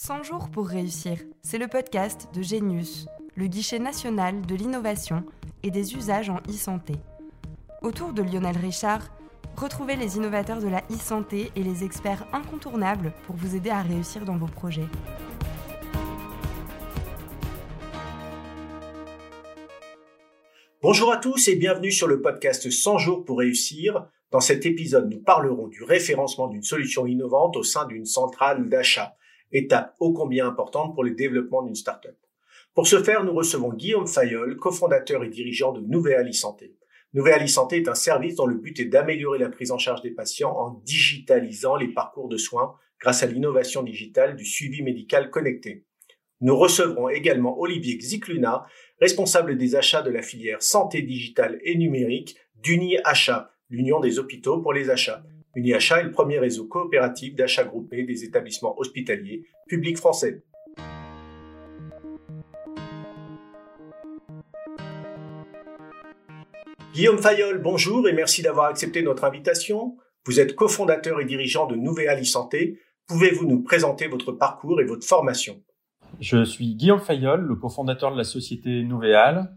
100 jours pour réussir, c'est le podcast de Genius, le guichet national de l'innovation et des usages en e-santé. Autour de Lionel Richard, retrouvez les innovateurs de la e-santé et les experts incontournables pour vous aider à réussir dans vos projets. Bonjour à tous et bienvenue sur le podcast 100 jours pour réussir. Dans cet épisode, nous parlerons du référencement d'une solution innovante au sein d'une centrale d'achat étape ô combien importante pour le développement d'une start-up. Pour ce faire, nous recevons Guillaume Fayol, cofondateur et dirigeant de Nouvelle Santé. Nouvelle Santé est un service dont le but est d'améliorer la prise en charge des patients en digitalisant les parcours de soins grâce à l'innovation digitale du suivi médical connecté. Nous recevrons également Olivier Xicluna, responsable des achats de la filière santé digitale et numérique d'Uni Achat, l'Union des hôpitaux pour les achats. UniAchat est le premier réseau coopératif d'achat groupé des établissements hospitaliers publics français. Guillaume Fayol, bonjour et merci d'avoir accepté notre invitation. Vous êtes cofondateur et dirigeant de Nouvelle Santé. Pouvez-vous nous présenter votre parcours et votre formation? Je suis Guillaume Fayol, le cofondateur de la société Nouvéal.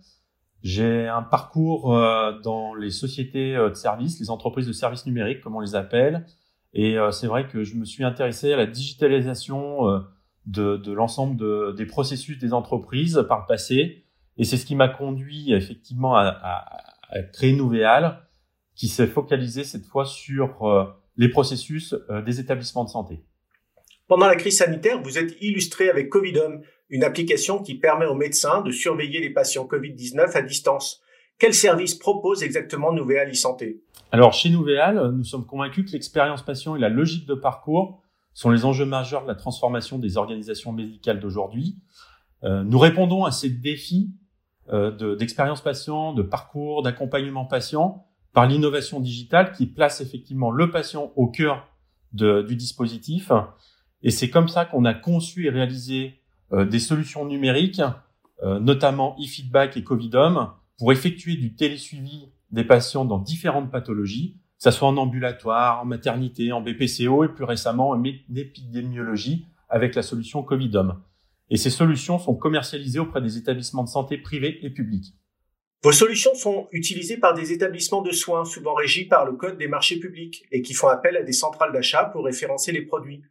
J'ai un parcours euh, dans les sociétés euh, de services, les entreprises de services numériques, comme on les appelle. Et euh, c'est vrai que je me suis intéressé à la digitalisation de, de l'ensemble de, des processus des entreprises par le passé. Et c'est ce qui m'a conduit effectivement à, à, à créer Nouvéal, qui s'est focalisé cette fois sur les processus des établissements de santé. Pendant la crise sanitaire, vous êtes illustré avec Covidom, une application qui permet aux médecins de surveiller les patients Covid-19 à distance. Quel service propose exactement Nouvéal e-santé Alors chez Nouvéal, nous sommes convaincus que l'expérience patient et la logique de parcours sont les enjeux majeurs de la transformation des organisations médicales d'aujourd'hui. Euh, nous répondons à ces défis euh, d'expérience patient, de parcours, d'accompagnement patient par l'innovation digitale qui place effectivement le patient au cœur du dispositif et c'est comme ça qu'on a conçu et réalisé euh, des solutions numériques, euh, notamment e-feedback et Covidom, pour effectuer du télésuivi des patients dans différentes pathologies, que ce soit en ambulatoire, en maternité, en BPCO et plus récemment en épidémiologie avec la solution Covidom. Et ces solutions sont commercialisées auprès des établissements de santé privés et publics. Vos solutions sont utilisées par des établissements de soins souvent régis par le Code des marchés publics et qui font appel à des centrales d'achat pour référencer les produits.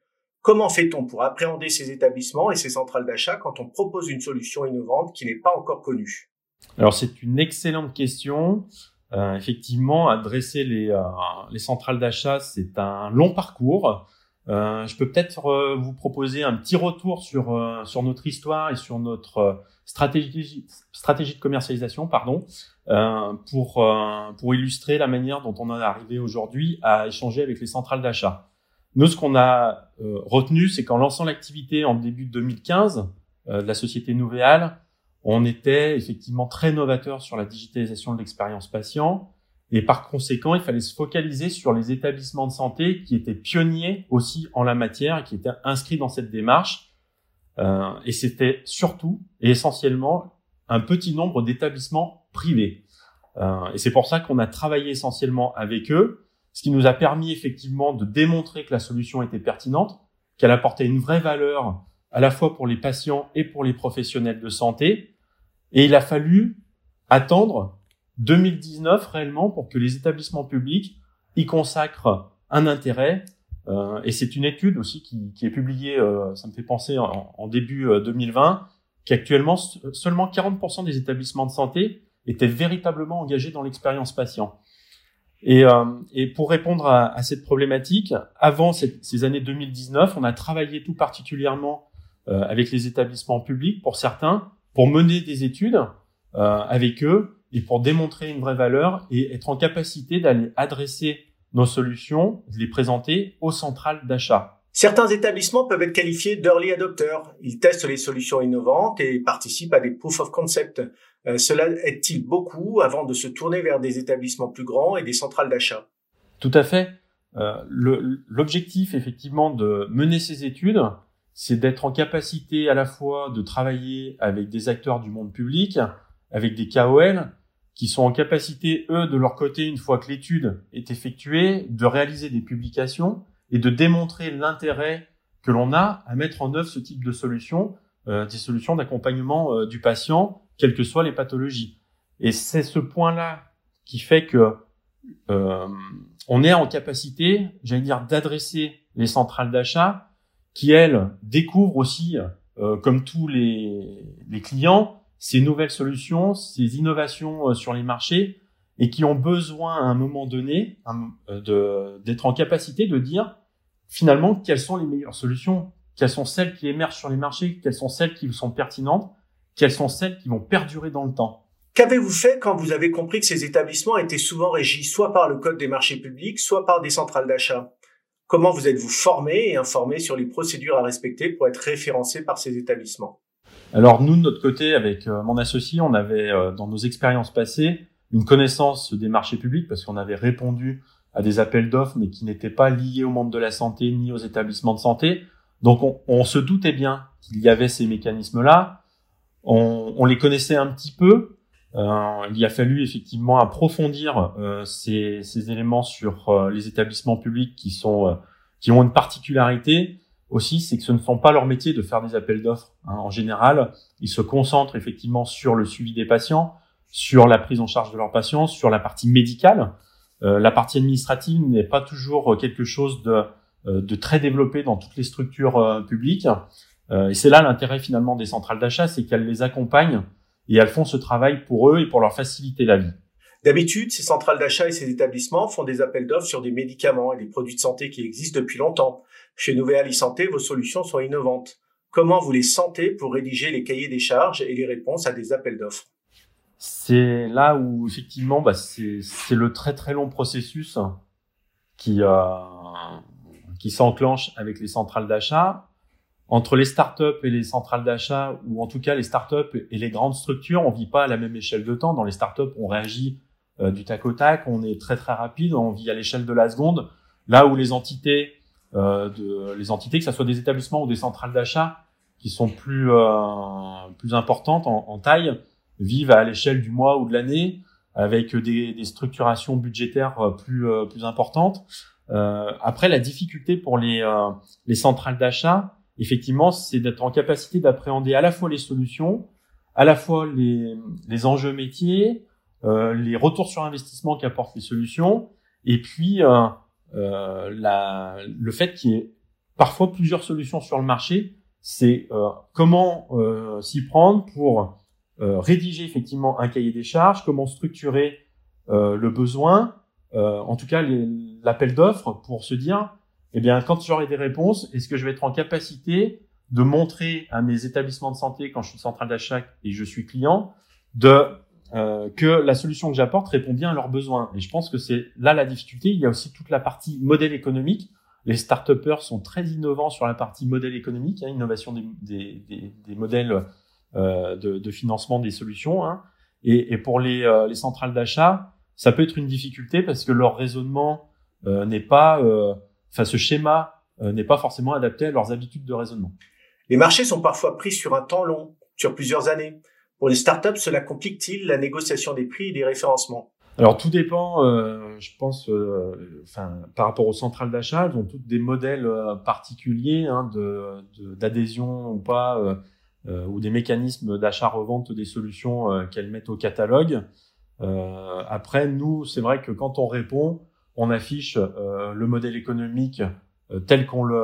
Comment fait-on pour appréhender ces établissements et ces centrales d'achat quand on propose une solution innovante qui n'est pas encore connue? Alors c'est une excellente question. Euh, effectivement, adresser les, euh, les centrales d'achat, c'est un long parcours. Euh, je peux peut-être euh, vous proposer un petit retour sur euh, sur notre histoire et sur notre stratégie stratégie de commercialisation, pardon, pour pour illustrer la manière dont on est arrivé aujourd'hui à échanger avec les centrales d'achat. Nous, ce qu'on a euh, retenu, c'est qu'en lançant l'activité en début 2015 euh, de la société Nouvéal, on était effectivement très novateur sur la digitalisation de l'expérience patient. Et par conséquent, il fallait se focaliser sur les établissements de santé qui étaient pionniers aussi en la matière et qui étaient inscrits dans cette démarche. Euh, et c'était surtout et essentiellement un petit nombre d'établissements privés. Euh, et c'est pour ça qu'on a travaillé essentiellement avec eux ce qui nous a permis effectivement de démontrer que la solution était pertinente, qu'elle apportait une vraie valeur à la fois pour les patients et pour les professionnels de santé. Et il a fallu attendre 2019 réellement pour que les établissements publics y consacrent un intérêt. Euh, et c'est une étude aussi qui, qui est publiée, euh, ça me fait penser en, en début 2020, euh, qu'actuellement seulement 40% des établissements de santé étaient véritablement engagés dans l'expérience patient. Et, euh, et, pour répondre à, à, cette problématique, avant cette, ces années 2019, on a travaillé tout particulièrement euh, avec les établissements publics, pour certains, pour mener des études euh, avec eux et pour démontrer une vraie valeur et être en capacité d'aller adresser nos solutions, de les présenter aux centrales d'achat. Certains établissements peuvent être qualifiés d'early adopters. Ils testent les solutions innovantes et participent à des proof of concept. Euh, cela aide-t-il beaucoup avant de se tourner vers des établissements plus grands et des centrales d'achat? Tout à fait. Euh, L'objectif, effectivement, de mener ces études, c'est d'être en capacité à la fois de travailler avec des acteurs du monde public, avec des KOL, qui sont en capacité, eux, de leur côté, une fois que l'étude est effectuée, de réaliser des publications et de démontrer l'intérêt que l'on a à mettre en œuvre ce type de solution, des solutions d'accompagnement du patient, quelles que soient les pathologies. Et c'est ce point-là qui fait que on est en capacité, j'allais dire, d'adresser les centrales d'achat qui, elles, découvrent aussi, comme tous les, les clients, ces nouvelles solutions, ces innovations euh, sur les marchés et qui ont besoin à un moment donné euh, d'être en capacité de dire finalement quelles sont les meilleures solutions, quelles sont celles qui émergent sur les marchés, quelles sont celles qui sont pertinentes, quelles sont celles qui vont perdurer dans le temps? Qu'avez-vous fait quand vous avez compris que ces établissements étaient souvent régis soit par le Code des marchés publics, soit par des centrales d'achat? Comment vous êtes-vous formé et informé sur les procédures à respecter pour être référencé par ces établissements? Alors nous, de notre côté, avec euh, mon associé, on avait euh, dans nos expériences passées une connaissance des marchés publics parce qu'on avait répondu à des appels d'offres, mais qui n'étaient pas liés au monde de la santé ni aux établissements de santé. Donc on, se doutait bien qu'il y avait ces mécanismes-là. On, les connaissait un petit peu. Euh, il a fallu effectivement approfondir ces, ces, éléments sur les établissements publics qui sont qui ont une particularité aussi, c'est que ce ne sont pas leur métier de faire des appels d'offres. Hein. En général, ils se concentrent effectivement sur le suivi des patients, sur la prise en charge de leurs patients, sur la partie médicale. Euh, la partie administrative n'est pas toujours quelque chose de, euh, de très développé dans toutes les structures euh, publiques. et c'est là l'intérêt finalement des centrales d'achat, c'est qu'elles les accompagnent et elles font ce travail pour eux et pour leur faciliter la vie. D'habitude, ces centrales d'achat et ces établissements font des appels d'offres sur des médicaments et des produits de santé qui existent depuis longtemps. Chez Nouvéal Santé, vos solutions sont innovantes. Comment vous les sentez pour rédiger les cahiers des charges et les réponses à des appels d'offres? C'est là où effectivement, bah, c'est le très très long processus qui euh, qui s'enclenche avec les centrales d'achat. Entre les startups et les centrales d'achat, ou en tout cas les startups et les grandes structures, on vit pas à la même échelle de temps. Dans les startups, on réagit euh, du tac au tac, on est très très rapide, on vit à l'échelle de la seconde. Là où les entités euh, de les entités, que ce soit des établissements ou des centrales d'achat, qui sont plus euh, plus importantes en, en, taille, vivent à l'échelle du mois ou de l'année, avec des, des, structurations budgétaires euh, plus euh, plus importantes. Euh, après, la difficulté pour les les centrales d'achat, effectivement, c'est d'être en capacité d'appréhender à la fois les solutions, à la fois les les enjeux métiers, les retours sur investissement qu'apportent les solutions, et puis euh, la, le fait qu'il y ait parfois plusieurs solutions sur le marché, c'est euh, comment euh, s'y prendre pour rédiger effectivement un cahier des charges, comment structurer le besoin, en tout cas l'appel d'offres pour se dire, eh bien, quand j'aurai des réponses, est-ce que je vais être en capacité de montrer à mes établissements de santé quand je suis centrale d'achat et je suis client de euh, que la solution que j'apporte répond bien à leurs besoins. Et je pense que c'est là la difficulté. Il y a aussi toute la partie modèle économique. Les start sont très innovants sur la partie modèle économique, hein, innovation des, des, des, modèles euh, de, de, financement des solutions. Hein. Et, et, pour les, euh, les centrales d'achat, ça peut être une difficulté parce que leur raisonnement euh, n'est pas, euh, enfin ce schéma n'est pas forcément adapté à leurs habitudes de raisonnement. Les marchés sont parfois pris sur un temps long, sur plusieurs années. Pour les startups, cela complique-t-il la négociation des prix et des référencements? Alors tout dépend, euh, je pense, euh, enfin par rapport aux centrales d'achat, elles ont toutes des modèles euh, particuliers hein, de, d'adhésion ou pas, euh, ou des mécanismes d'achat-revente des solutions qu'elles mettent au catalogue. après, nous, c'est vrai que quand on répond, on affiche le modèle économique tel qu'on le,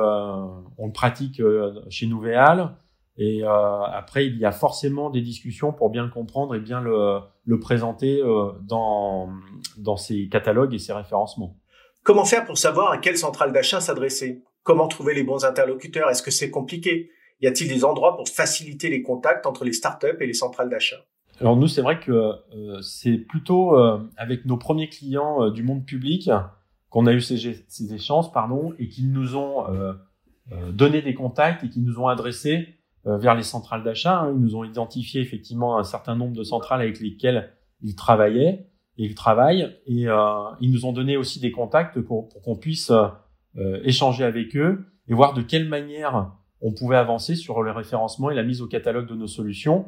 on le pratique chez Nouvéal. Et euh, après, il y a forcément des discussions pour bien le comprendre et bien le, le présenter euh, dans, dans ces catalogues et ces référencements. Comment faire pour savoir à quelle centrale d'achat s'adresser? Comment trouver les bons interlocuteurs? Est-ce que c'est compliqué? Y a-t-il des endroits pour faciliter les contacts entre les startups et les centrales d'achat? Alors nous, c'est vrai que euh, c'est plutôt euh, avec nos premiers clients euh, du monde public qu'on a eu ces, échanges, pardon, et qu'ils nous ont donné des contacts et qui nous ont adressé euh, vers les centrales d'achat. Hein. Ils nous ont identifié effectivement un certain nombre de centrales avec lesquelles ils travaillaient et ils travaillent. Et euh, ils nous ont donné aussi des contacts pour, pour qu'on puisse euh, échanger avec eux et voir de quelle manière on pouvait avancer sur le référencement et la mise au catalogue de nos solutions,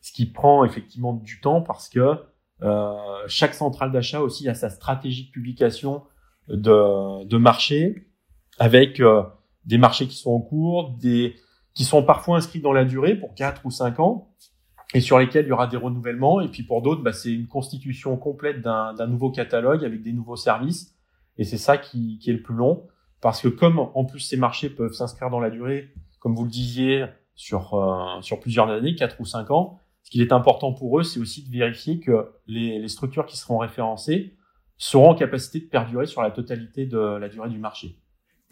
ce qui prend effectivement du temps parce que euh, chaque centrale d'achat aussi a sa stratégie de publication de, de marché avec des marchés qui sont en cours, des qui sont parfois inscrits dans la durée pour quatre ou cinq ans et sur lesquels il y aura des renouvellements. Et puis pour d'autres, bah, c'est une constitution complète d'un nouveau catalogue avec des nouveaux services. Et c'est ça qui, qui, est le plus long, parce que comme en plus ces marchés peuvent s'inscrire dans la durée, comme vous le disiez, sur euh, sur plusieurs années, quatre ou cinq ans, ce qu'il est important pour eux, c'est aussi de vérifier que les, les structures qui seront référencées seront en capacité de perdurer sur la totalité de la durée du marché.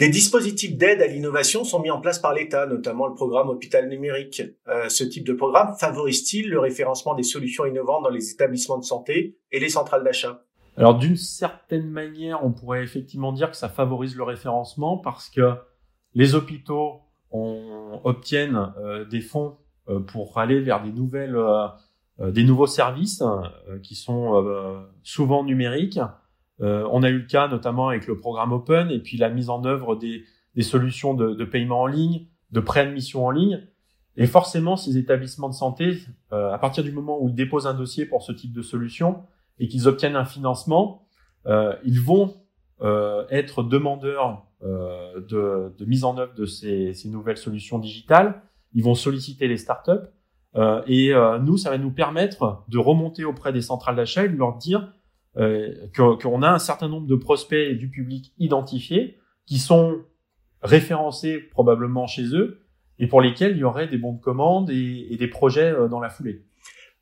Des dispositifs d'aide à l'innovation sont mis en place par l'État, notamment le programme Hôpital numérique. Euh, ce type de programme favorise-t-il le référencement des solutions innovantes dans les établissements de santé et les centrales d'achat? Alors d'une certaine manière, on pourrait effectivement dire que ça favorise le référencement parce que les hôpitaux obtiennent euh, des fonds euh, pour aller vers des nouvelles, des nouveaux services qui sont souvent numériques euh, on a eu le cas notamment avec le programme Open et puis la mise en œuvre des, solutions de, paiement en ligne, de préadmission en ligne. Et forcément, ces établissements de santé, euh, à partir du moment où ils déposent un dossier pour ce type de solution et qu'ils obtiennent un financement, euh, ils vont être demandeurs de, mise en œuvre de ces, nouvelles solutions digitales. Ils vont solliciter les startups. et nous, ça va nous permettre de remonter auprès des centrales d'achat et de leur dire euh, qu'on a un certain nombre de prospects du public identifiés qui sont référencés probablement chez eux et pour lesquels il y aurait des bons de commande et, des projets euh, dans la foulée.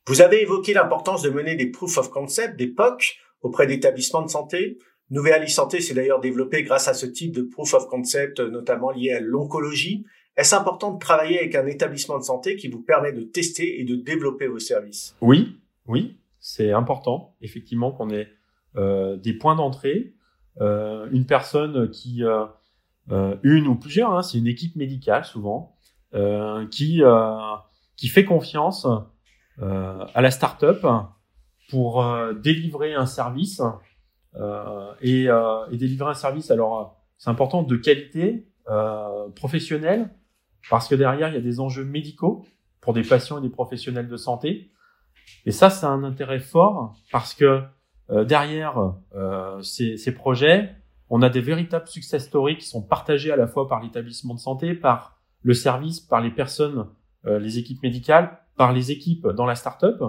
Vous avez évoqué l'importance de mener des proof of concept, des POC, auprès d'établissements de santé. Nouvelle Santé s'est d'ailleurs développé grâce à ce type de proof of concept, notamment lié à l'oncologie. Est-ce important de travailler avec un établissement de santé qui vous permet de tester et de développer vos services? Oui, oui c'est important, effectivement, qu'on ait euh, des points d'entrée, euh, une personne qui, euh, une ou plusieurs, hein, c'est une équipe médicale souvent, qui, qui fait confiance à la start-up pour délivrer un service et, et, délivrer un service. Alors, c'est important de qualité professionnelle parce que derrière il y a des enjeux médicaux pour des patients et des professionnels de santé. Et ça, c'est un intérêt fort parce que euh, derrière euh, ces, ces, projets, on a des véritables success stories qui sont partagés à la fois par l'établissement de santé, par le service, par les personnes, euh, les équipes médicales, par les équipes dans la startup.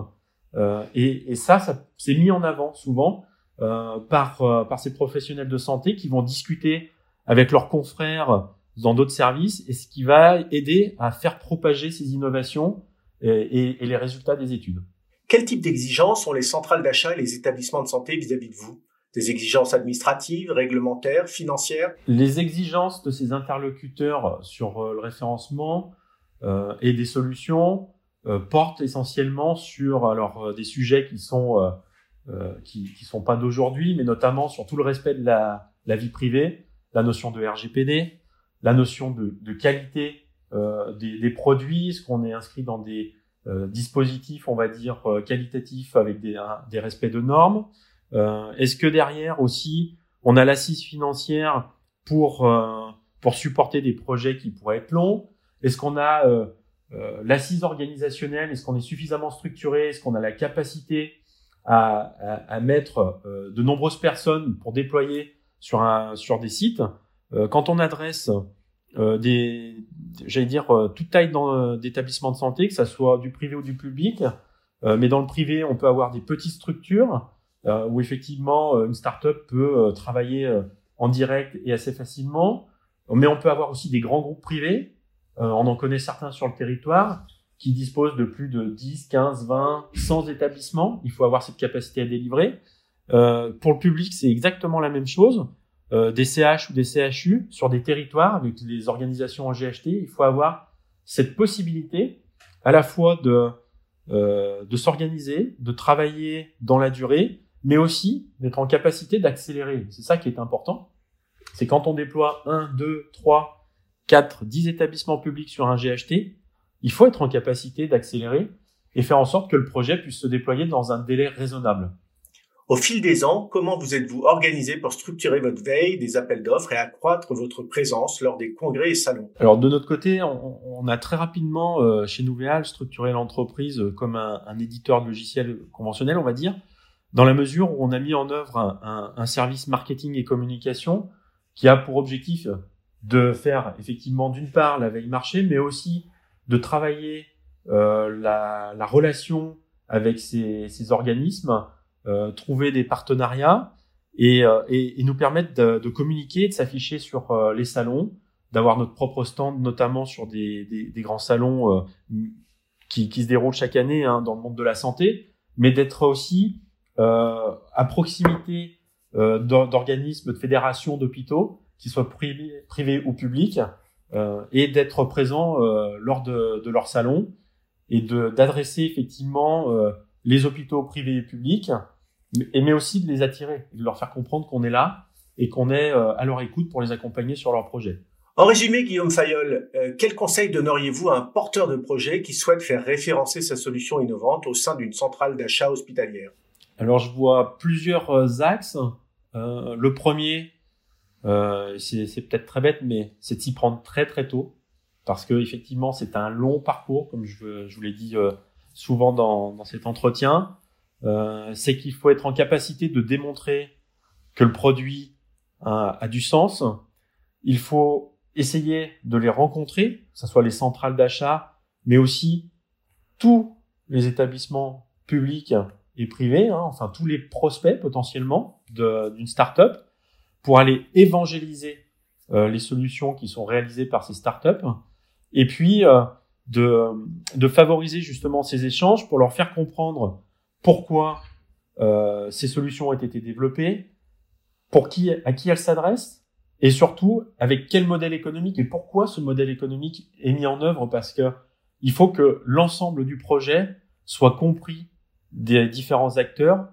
Euh, et, et, ça, ça c'est mis en avant souvent euh, par, euh, par ces professionnels de santé qui vont discuter avec leurs confrères dans d'autres services et ce qui va aider à faire propager ces innovations et, et, et les résultats des études. Quel type d'exigences ont les centrales d'achat et les établissements de santé vis-à-vis de vous? Des exigences administratives, réglementaires, financières? Les exigences de ces interlocuteurs sur euh, le référencement euh, et des solutions euh, portent essentiellement sur alors des sujets qui sont qui, qui sont pas d'aujourd'hui, mais notamment sur tout le respect de la, la, vie privée, la notion de RGPD, la notion de, de qualité des, des, produits, ce qu'on est inscrit dans des euh, dispositif, on va dire, euh, qualitatif avec des, des respects de normes. Euh, Est-ce que derrière aussi, on a l'assise financière pour, pour supporter des projets qui pourraient être longs? Est-ce qu'on a l'assise organisationnelle? Est-ce qu'on est suffisamment structuré? Est-ce qu'on a la capacité à, à, à mettre de nombreuses personnes pour déployer sur, un, sur des sites Quand on adresse euh, des, j'allais dire, euh, toute taille euh, d'établissements de santé, que ça soit du privé ou du public. mais dans le privé, on peut avoir des petites structures où effectivement une startup peut travailler en direct et assez facilement. Mais on peut avoir aussi des grands groupes privés. on en connaît certains sur le territoire qui disposent de plus de 10, 15, 20, 100 établissements. Il faut avoir cette capacité à délivrer. Euh, pour le public, c'est exactement la même chose. Euh, des CH ou des CHU sur des territoires avec les organisations en GHT, il faut avoir cette possibilité à la fois de, euh, de s'organiser, de travailler dans la durée, mais aussi d'être en capacité d'accélérer. C'est ça qui est important. C'est quand on déploie 1, 2, 3, 4, 10 établissements publics sur un GHT, il faut être en capacité d'accélérer et faire en sorte que le projet puisse se déployer dans un délai raisonnable. Au fil des ans, comment vous êtes-vous organisé pour structurer votre veille des appels d'offres et accroître votre présence lors des congrès et salons? Alors de notre côté, on, a très rapidement euh, chez Nouvéal structuré l'entreprise comme un, éditeur de logiciels conventionnel, on va dire, dans la mesure où on a mis en œuvre un, service marketing et communication qui a pour objectif de faire effectivement d'une part la veille marché, mais aussi de travailler euh, la, la, relation avec ces, ces organismes, euh, trouver des partenariats et, euh, et, et nous permettre de, de communiquer, de s'afficher sur euh, les salons, d'avoir notre propre stand, notamment sur des, des, des grands salons qui, qui, se déroulent chaque année hein, dans le monde de la santé, mais d'être aussi à proximité d'organismes, de fédérations, d'hôpitaux qu'ils soient privés, privés ou publics, euh, et d'être présent euh, lors de, de, leur salon et d'adresser effectivement euh, les hôpitaux privés et publics, mais, mais aussi de les attirer, de leur faire comprendre qu'on est là et qu'on est euh, à leur écoute pour les accompagner sur leurs projets. En résumé, Guillaume Fayol, euh, quel conseil donneriez-vous à un porteur de projet qui souhaite faire référencer sa solution innovante au sein d'une centrale d'achat hospitalière? Alors, je vois plusieurs axes. Euh, le premier, euh, c'est peut-être très bête, mais c'est de s'y prendre très très tôt, parce que effectivement c'est un long parcours, comme je, vous l'ai dit euh, souvent dans, cet entretien. Euh, c'est qu'il faut être en capacité de démontrer que le produit a, a, du sens. Il faut essayer de les rencontrer, que ce soit les centrales d'achat, mais aussi tous les établissements publics et privés, hein, enfin tous les prospects potentiellement d'une start-up pour aller évangéliser euh, les solutions qui sont réalisées par ces startups et puis euh, de, de favoriser justement ces échanges pour leur faire comprendre pourquoi euh, ces solutions ont été développées, pour qui, à qui elles s'adressent et surtout avec quel modèle économique et pourquoi ce modèle économique est mis en œuvre parce que il faut que l'ensemble du projet soit compris des différents acteurs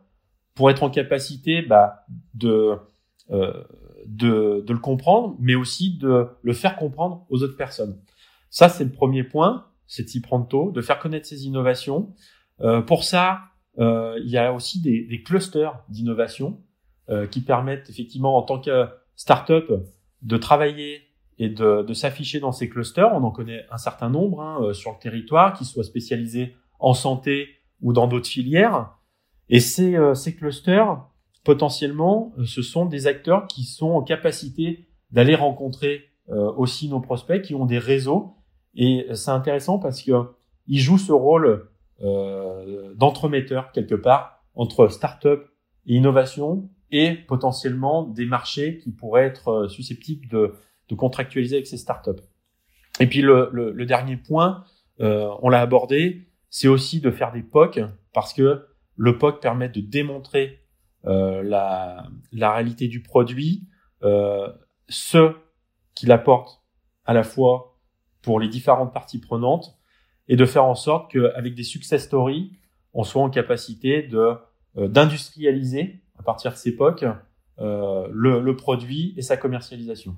pour être en capacité bah, de de, de, le comprendre, mais aussi de le faire comprendre aux autres personnes. Ça, c'est le premier point, c'est de s'y prendre tôt, de faire connaître ces innovations. Euh, pour ça, euh, il y a aussi des, des clusters d'innovation euh, qui permettent effectivement, en tant que startup, de travailler et de, de s'afficher dans ces clusters. On en connaît un certain nombre hein, euh, sur le territoire, qui soient spécialisés en santé ou dans d'autres filières. Et ces, euh, ces clusters, potentiellement, euh, ce sont des acteurs qui sont en capacité d'aller rencontrer euh, aussi nos prospects, qui ont des réseaux. Et c'est intéressant parce que ils jouent ce rôle euh, d'entremetteur quelque part entre start-up et innovation et potentiellement des marchés qui pourraient être susceptibles de, contractualiser avec ces start-up. Et puis le, dernier point, on l'a abordé, c'est aussi de faire des POC parce que le POC permet de démontrer la, la, réalité du produit, euh, ce qu'il apporte à la fois pour les différentes parties prenantes et de faire en sorte qu'avec des success stories, on soit en capacité de euh, d'industrialiser à partir de époque euh, le, le produit et sa commercialisation.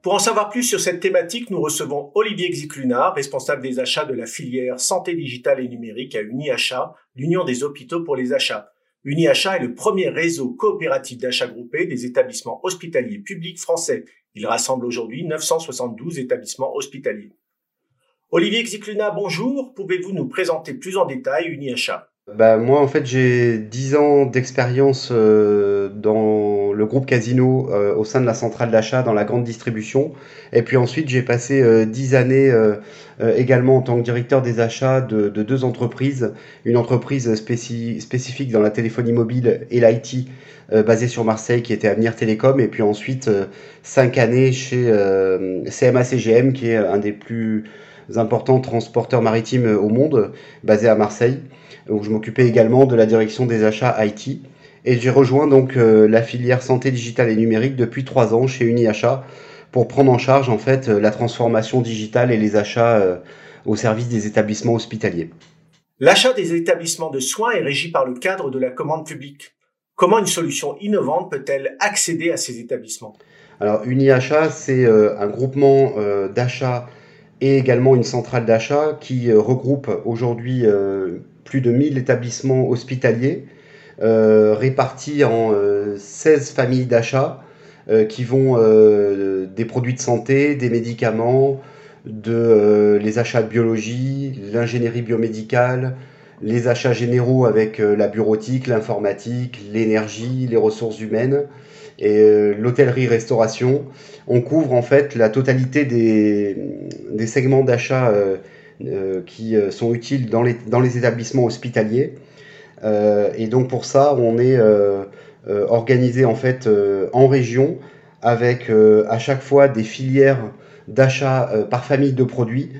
Pour en savoir plus sur cette thématique, nous recevons Olivier Xicluna, responsable des achats de la filière santé digitale et numérique à UniAchat, l'Union des hôpitaux pour les achats. UniAchat est le premier réseau coopératif d'achat groupé des établissements hospitaliers publics français. Il rassemble aujourd'hui 972 établissements hospitaliers. Olivier Xicluna, bonjour. Pouvez-vous nous présenter plus en détail UniAchat bah, moi, en fait, j'ai 10 ans d'expérience euh, dans le groupe Casino euh, au sein de la centrale d'achat dans la grande distribution. Et puis ensuite, j'ai passé euh, 10 années euh, euh, également en tant que directeur des achats de, de deux entreprises. Une entreprise spéci spécifique dans la téléphonie mobile et l'IT basée sur Marseille qui était Avenir Télécom. Et puis ensuite, 5 années chez CMA-CGM qui est un des plus importants transporteurs maritimes au monde, basé à Marseille où je m'occupais également de la direction des achats IT. Et j'ai rejoint donc euh, la filière santé digitale et numérique depuis trois ans chez UniAchat pour prendre en charge en fait euh, la transformation digitale et les achats euh, au service des établissements hospitaliers. L'achat des établissements de soins est régi par le cadre de la commande publique. Comment une solution innovante peut-elle accéder à ces établissements? Alors c'est un groupement d'achats et également une centrale d'achat qui regroupe aujourd'hui plus de 1000 établissements hospitaliers euh, répartis en 16 euh, familles d'achat euh, qui vont des produits de santé, des médicaments, de les achats de biologie, l'ingénierie biomédicale, les achats généraux avec la bureautique, l'informatique, l'énergie, les ressources humaines et l'hôtellerie-restauration. On couvre en fait la totalité des, segments d'achat qui sont utiles dans les, établissements hospitaliers. et donc pour ça, on est organisé en fait en région avec à chaque fois des filières d'achat euh, par famille de produits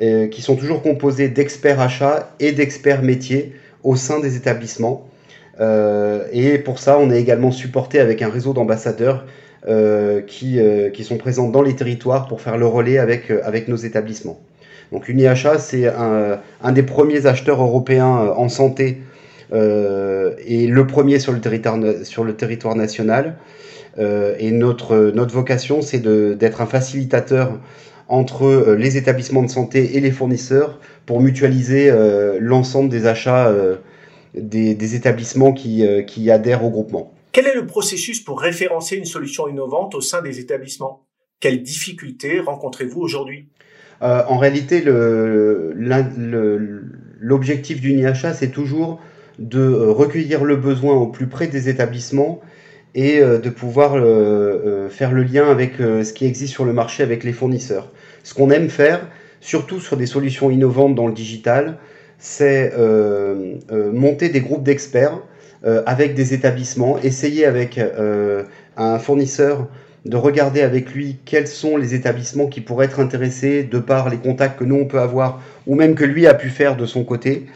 euh, qui sont toujours composés d'experts achats et d'experts métiers au sein des établissements. Euh, et pour ça, on est également supporté avec un réseau d'ambassadeurs qui, qui, sont présents dans les territoires pour faire le relais avec, nos établissements. Donc UniAchat, c'est un, des premiers acheteurs européens en santé et le premier sur le territoire, national. Euh, et notre, vocation, c'est d'être un facilitateur entre euh, les établissements de santé et les fournisseurs pour mutualiser euh, l'ensemble des achats des, des, établissements qui, qui adhèrent au groupement. Quel est le processus pour référencer une solution innovante au sein des établissements? Quelles difficultés rencontrez-vous aujourd'hui? En réalité, l'objectif du NIHA, c'est toujours de recueillir le besoin au plus près des établissements et euh, de pouvoir euh, euh, faire le lien avec ce qui existe sur le marché avec les fournisseurs. Ce qu'on aime faire, surtout sur des solutions innovantes dans le digital, c'est monter des groupes d'experts avec des établissements, essayer avec un fournisseur de regarder avec lui quels sont les établissements qui pourraient être intéressés de par les contacts que nous on peut avoir ou même que lui a pu faire de son côté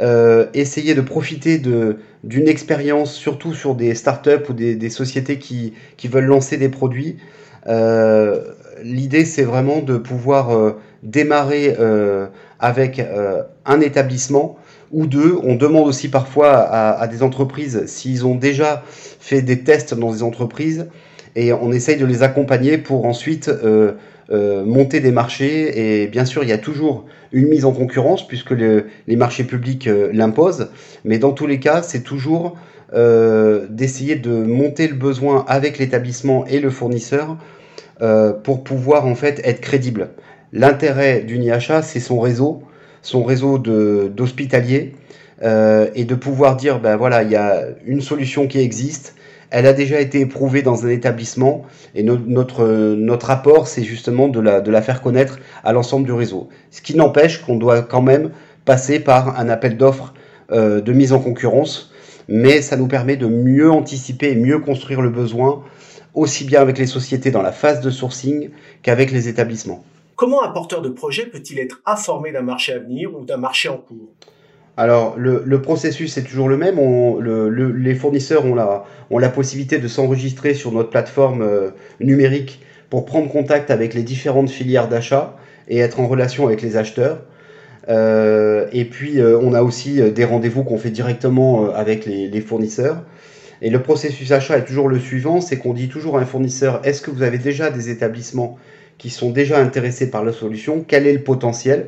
euh, essayer de profiter d'une expérience, surtout sur des startups ou des, sociétés qui, veulent lancer des produits. Euh, l'idée, c'est vraiment de pouvoir euh, démarrer avec un établissement ou deux. On demande aussi parfois à, des entreprises s'ils ont déjà fait des tests dans des entreprises et on essaye de les accompagner pour ensuite euh, euh, monter des marchés. Et bien sûr, il y a toujours une mise en concurrence puisque les marchés publics euh, l'imposent. Mais dans tous les cas, c'est toujours d'essayer de monter le besoin avec l'établissement et le fournisseur pour pouvoir en fait être crédible. L'intérêt d'UniHA, c'est son réseau, son réseau d'hospitaliers. et de pouvoir dire ben voilà il y a une solution qui existe elle a déjà été éprouvée dans un établissement et notre, notre apport, c'est justement de la, de la faire connaître à l'ensemble du réseau. Ce qui n'empêche qu'on doit quand même passer par un appel d'offres euh, de mise en concurrence, mais ça nous permet de mieux anticiper et mieux construire le besoin, aussi bien avec les sociétés dans la phase de sourcing qu'avec les établissements. Comment un porteur de projet peut-il être informé d'un marché à venir ou d'un marché en cours? Alors, le, processus est toujours le même. les fournisseurs ont la, possibilité de s'enregistrer sur notre plateforme euh, numérique pour prendre contact avec les différentes filières d'achat et être en relation avec les acheteurs. Euh, et puis, euh, on a aussi des rendez-vous qu'on fait directement avec les, les, fournisseurs. Et le processus achat est toujours le suivant, c'est qu'on dit toujours à un fournisseur, est-ce que vous avez déjà des établissements qui sont déjà intéressés par la solution Quel est le potentiel?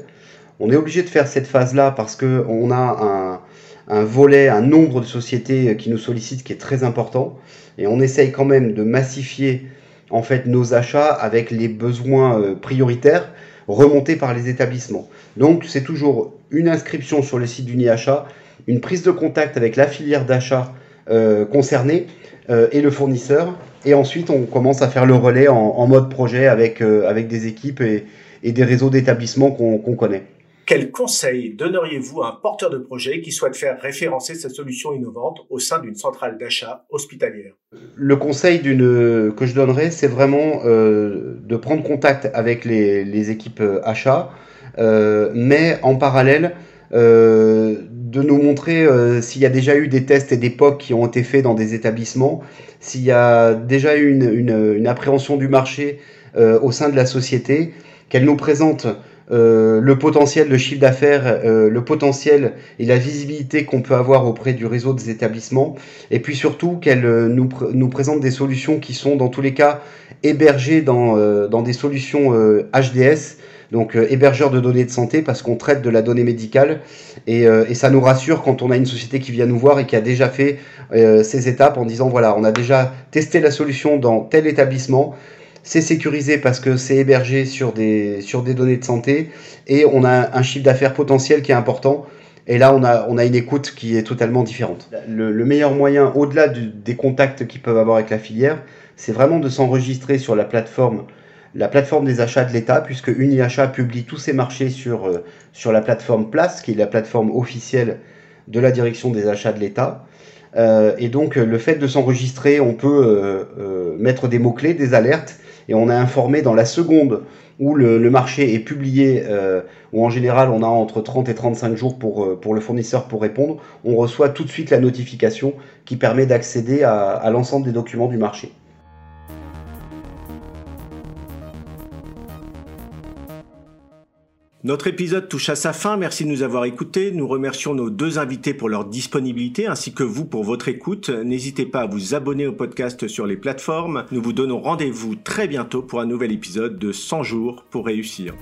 On est obligé de faire cette phase-là parce qu'on a un, volet, un nombre de sociétés qui nous sollicitent qui est très important. Et on essaye quand même de massifier en fait nos achats avec les besoins euh, prioritaires remontés par les établissements. Donc c'est toujours une inscription sur le site d'UniAchat, une prise de contact avec la filière d'achat euh, concernée euh, et le fournisseur. Et ensuite on commence à faire le relais en, mode projet avec, avec des équipes et, des réseaux d'établissements qu'on connaît. Quel conseil donneriez-vous à un porteur de projet qui souhaite faire référencer cette solution innovante au sein d'une centrale d'achat hospitalière? Le conseil que je donnerais, c'est vraiment euh, de prendre contact avec les, équipes euh, achats, euh, mais en parallèle, de nous montrer s'il y a déjà eu des tests et des POC qui ont été faits dans des établissements, s'il y a déjà eu une appréhension du marché au sein de la société, qu'elle nous présente euh, le potentiel, le chiffre d'affaires, euh, le potentiel et la visibilité qu'on peut avoir auprès du réseau des établissements, et puis surtout qu'elle euh, nous, présente des solutions qui sont dans tous les cas hébergées dans des solutions HDS, donc hébergeurs de données de santé, parce qu'on traite de la donnée médicale, et, et, ça nous rassure quand on a une société qui vient nous voir et qui a déjà fait ces étapes en disant voilà, on a déjà testé la solution dans tel établissement, c'est sécurisé parce que c'est hébergé sur des, sur des données de santé et on a un chiffre d'affaires potentiel qui est important. Et là, on a, on a une écoute qui est totalement différente. Le, meilleur moyen, au-delà des contacts qu'ils peuvent avoir avec la filière, c'est vraiment de s'enregistrer sur la plateforme, la plateforme des achats de l'État, puisque UniAchat publie tous ses marchés sur, euh, sur la plateforme Place, qui est la plateforme officielle de la direction des achats de l'État. Euh, et donc, le fait de s'enregistrer, on peut euh, mettre des mots-clés, des alertes, et on est informé dans la seconde où le, marché est publié, où en général on a entre 30 et 35 jours pour, pour le fournisseur pour répondre, on reçoit tout de suite la notification qui permet d'accéder à l'ensemble des documents du marché. Notre épisode touche à sa fin. Merci de nous avoir écoutés. Nous remercions nos deux invités pour leur disponibilité ainsi que vous pour votre écoute. N'hésitez pas à vous abonner au podcast sur les plateformes. Nous vous donnons rendez-vous très bientôt pour un nouvel épisode de 100 jours pour réussir.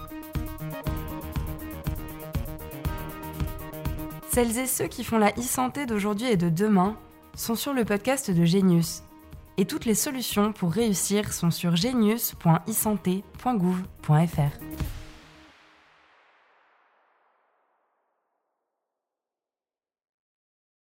Celles et ceux qui font la e-santé d'aujourd'hui et de demain sont sur le podcast de Genius. Et toutes les solutions pour réussir sont sur genius.isanté.gouv.fr.